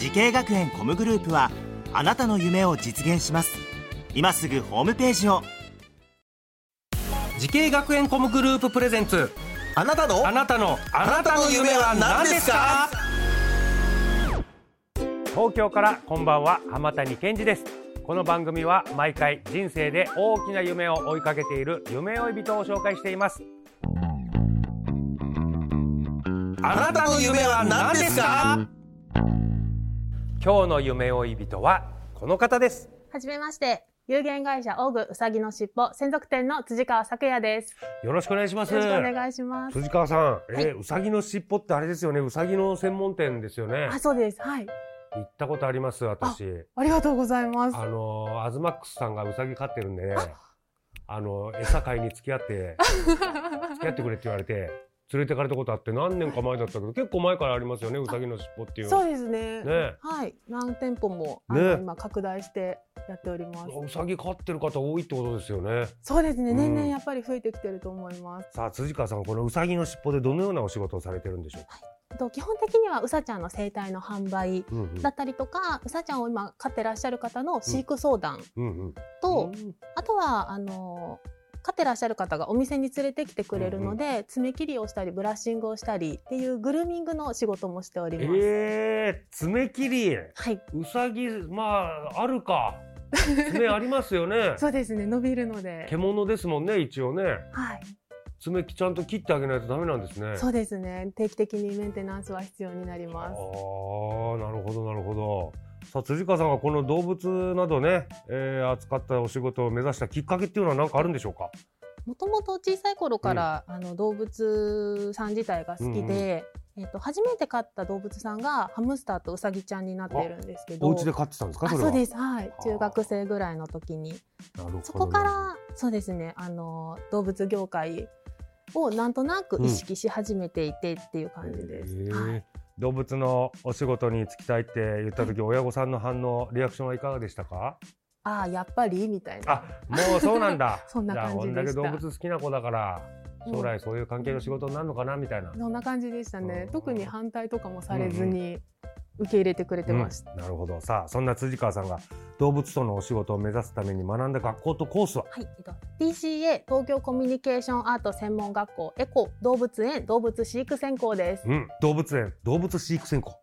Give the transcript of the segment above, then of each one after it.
滋慶学園 COM グループはあなたの夢を実現します。今すぐホームページを。滋慶学園 COM グループプレゼンツ。あなたの？あなたの。あなたの夢は何ですか？東京からこんばんは浜谷健司です。この番組は毎回人生で大きな夢を追いかけている夢追い人を紹介しています。あなたの夢は何ですか？今日の夢追い人はこの方ですはじめまして。有限会社オグうさぎのしっぽ専属店の辻川咲也です。よろしくお願いしますよろしくお願いします。辻川さん、えーうさぎの尻尾ってあれですよねうさぎの専門店ですよねあ、そうです。はい。行ったことあります私ありがとうございます。あのアズマックスさんがうさぎ飼ってるんでねあの餌買いに付き合って付き合ってくれって言われて連れてかれたことあって何年か前だったけど 結構前からありますよねうさぎの尻尾っていうそうですね。ねはい。何店舗もあねの、今拡大してやっております。うさぎ飼ってる方多いってことですよねそうですね。うん年々やっぱり増えてきてると思います。さあ辻川さんこのうさぎの尻尾でどのようなお仕事をされてるんでしょうか、えっと基本的にはうさちゃんの生態の販売うんうんだったりとか、うさちゃんを今飼ってらっしゃる方の飼育相談うんうんと、うんあとはあの飼ってらっしゃる方がお店に連れてきてくれるので、爪切りをしたりブラッシングをしたりっていうグルーミングの仕事もしております。えー、爪切り。はい、うさぎまああるか。爪ありますよね。そうですね。伸びるので、獣ですもんね一応ね。はい、爪ちゃんと切ってあげないとダメなんですね。そうですね。定期的にメンテナンスは必要になりあます。ーなるほどなるほどさあ辻川さんがこの動物などね、えー、扱ったお仕事を目指したきっかけっていうのは何かあるんでしょうか？もともと小さい頃から、あの動物さん自体が好きで、えっと初めて飼った動物さんがハムスターとウサギちゃんになってるんですけど。お家で飼ってたんですか？あそそうです。はい。中学生ぐらいの時に。なるほどそこからそうですね。あの動物業界をなんとなく意識し始めていてっていう感じです。へー。はい、動物のお仕事に就きたいって言った時、親御さんの反応リアクションはいかがでしたか？ああやっぱりみたいな。あもうそうなんだ。そんな感じこんだけ動物好きな子だからうん。将来そういう関係の仕事になるのかなみたいな、そんな感じでしたね。うん。特に反対とかもされずに受け入れてくれてました。うん。なるほど。さあそんな辻川さんが動物とのお仕事を目指すために学んだ学校とコースは？はい、えっと、TCA 東京コミュニケーションアート専門学校エコ動物園動物飼育専攻です。うん、動物園動物飼育専攻、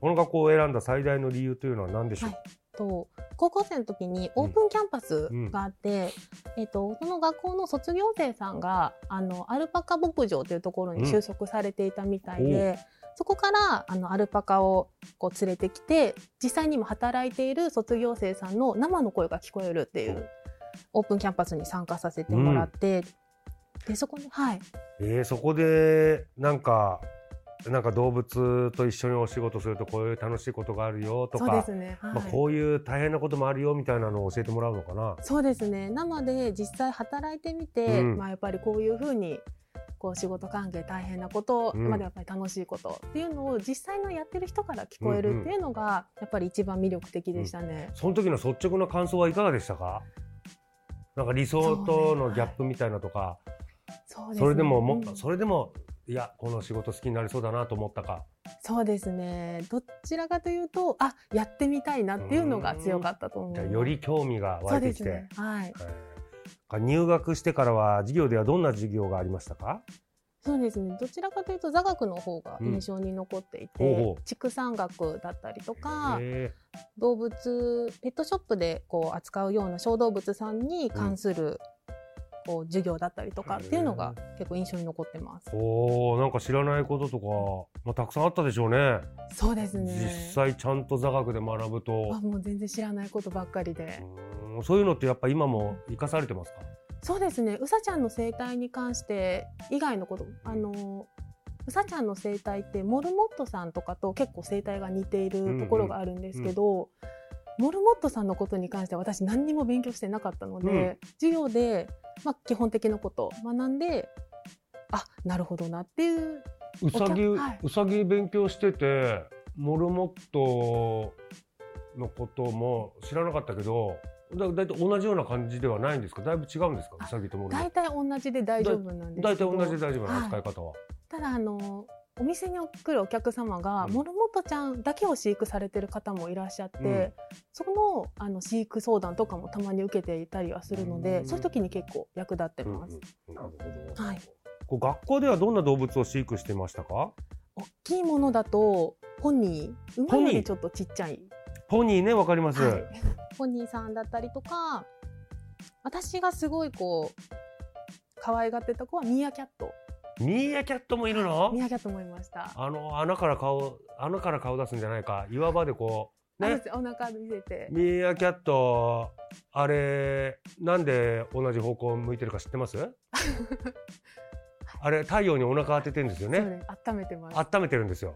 この学校を選んだ最大の理由というのは何でしょう、はいと高校生の時にオープンキャンパスがあって、えっと、その学校の卒業生さんがあのアルパカ牧場というところに就職されていたみたいで、そこからあのアルパカをこう連れてきて実際にも働いている卒業生さんの生の声が聞こえるっていうオープンキャンパスに参加させてもらって、でそこにはい。えー、そこでなんかなんか動物と一緒にお仕事するとこういう楽しいことがあるよとそうかですね、はい。まあ、こういう大変なこともあるよみたいなのを教えてもらうのかな。そうですね。生で実際働いてみて、うん。まあ、やっぱりこういうふうにこう仕事関係大変なこと、うんまでやっぱり楽しいことっていうのを実際のやってる人から聞こえるっていうのがやっぱり一番魅力的でしたね。その時の率直な感想はいかがでしたか？なんか理想とのギャップみたいなとか。そうですね。それでもも、うん。それでもいやこの仕事好きになりそうだなと思ったか。そうですね。どちらかというとあやってみたいなっていうのが強かったと思います。じゃあより興味が湧いてきて、ね。はい。はい。入学してからは授業ではどんな授業がありましたか？そうですね。どちらかというと座学の方が印象に残っていて、うん畜産学だったりとかへ動物ペットショップでこう扱うような小動物さんに関する、こう授業だったりとかっていうのが結構印象に残ってます。ーおーなんか知らないこととか、まあ、たくさんあったでしょうねそうですね。実際ちゃんと座学で学ぶとあもう全然知らないことばっかりで。うんそういうのってやっぱ今も生かされてますか？そうですね。うさちゃんの生態に関して以外のこと、あのうさちゃんの生態ってモルモットさんとかと結構生態が似ているところがあるんですけど、モルモットさんのことに関しては私何にも勉強してなかったので、うん授業で、まあ、基本的なことを学んであなるほどなっていううさぎ、はい。うさぎ勉強しててモルモットのことも知らなかったけどだだいたい同じような感じではないんですか？だいぶ違うんですか？あうさぎとモルモッ大体同じで大丈夫なんですけど。ト大体同じで大丈夫なはい。扱い方は、ただあのお店に来るお客様が、うん。モルモットちゃんだけを飼育されてる方もいらっしゃって、うん。そのあの飼育相談とかもたまに受けていたりはするので、うん。そういう時に結構役立ってうんます。うん。なるほど、はい。こう学校ではどんな動物を飼育してましたか？大きいものだとポニー。馬よりちょっとちっちゃい、ポニーねわかります、はい、ポニーさんだったりとか私がすごいこう可愛がってた子はミーアキャットミーアキャットもいるの？ミーアキャットもいました。あの穴から顔穴から顔出すんじゃないか。岩場でこうね？お腹見せて。ミーアキャットあれなんで同じ方向を向いてるか知ってます？あれ太陽にお腹当ててるんですよね。そうです。温めてます。温めてるんですよ。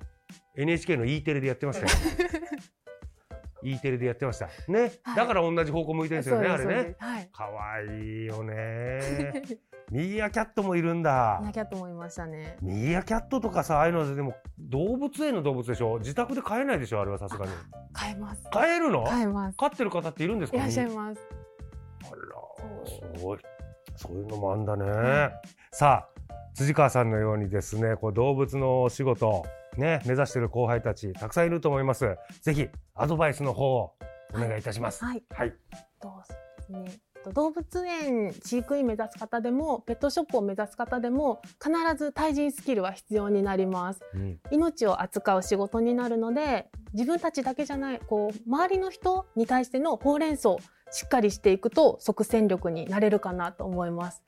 NHK の E テレでやってましたよ。E テレでやってました。ね、はい。だから同じ方向向いてるんですよねあれねそうですそうです。はい。かわいいよねミーアキャットもいるんだミーアキャットもいましたね。ミーアキャットとかさああいうのでも動物園の動物でしょ？自宅で飼えないでしょあれはさすがに買えます。飼えるの？買えます。飼ってる方っているんですか？らいっしゃいます。あらすごいそういうのもあんだね、さあ辻川さんのようにですねこう動物のお仕事ね目指している後輩たちたくさんいると思いますぜひアドバイスの方をお願いいたしますはい。はい、どうですね。と動物園飼育員目指す方でもペットショップを目指す方でも必ず対人スキルは必要になります。うん。命を扱う仕事になるので自分たちだけじゃないこう周りの人に対してのほうれん草しっかりしていくと即戦力になれるかなと思います。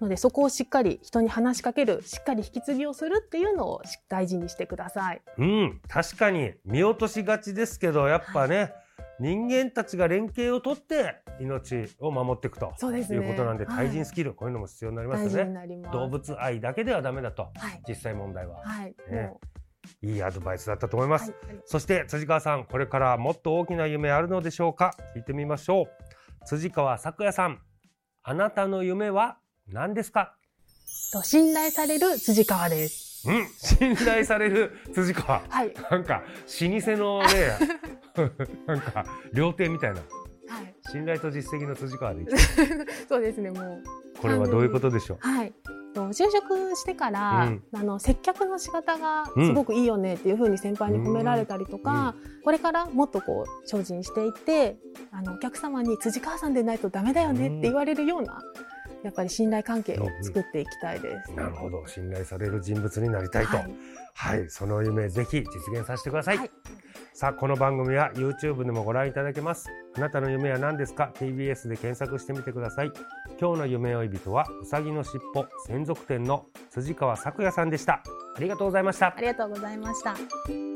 のでそこをしっかり人に話しかけるしっかり引き継ぎをするっていうのをし大事にしてください。うん、確かに見落としがちですけどやっぱね、人間たちが連携をとって命を守っていくと。いうことなんではい。対人スキル、こういうのも必要になりますよね。動物愛だけではダメだと。はい。実際問題は、はい、ね。もいいアドバイスだったと思います、うはい。そして辻川さんこれからもっと大きな夢あるのでしょうか？聞いてみましょう。辻川咲也さんあなたの夢は何ですか？と信頼される辻川です。うん信頼される辻川はい。なんか老舗のね なんか料亭みたいなはい。信頼と実績の辻川で そうですね、もう。これはどういうことでしょう？はい。と就職してから、うんあの接客の仕方がすごくいいよねっていうふうに先輩に褒められたりとか、これからもっとこう精進していってあのお客様に辻川さんでないとダメだよねって言われるような、やっぱり信頼関係を作っていきたいです。なるほど。信頼される人物になりたいと。はい。はい、その夢ぜひ実現させてください、はい。さあこの番組は YouTube でもご覧いただけます。あなたの夢は何ですか？TBS で検索してみてください。今日の夢追い人はうさぎのしっぽ専属店の辻川咲也さんでした。ありがとうございました。ありがとうございました。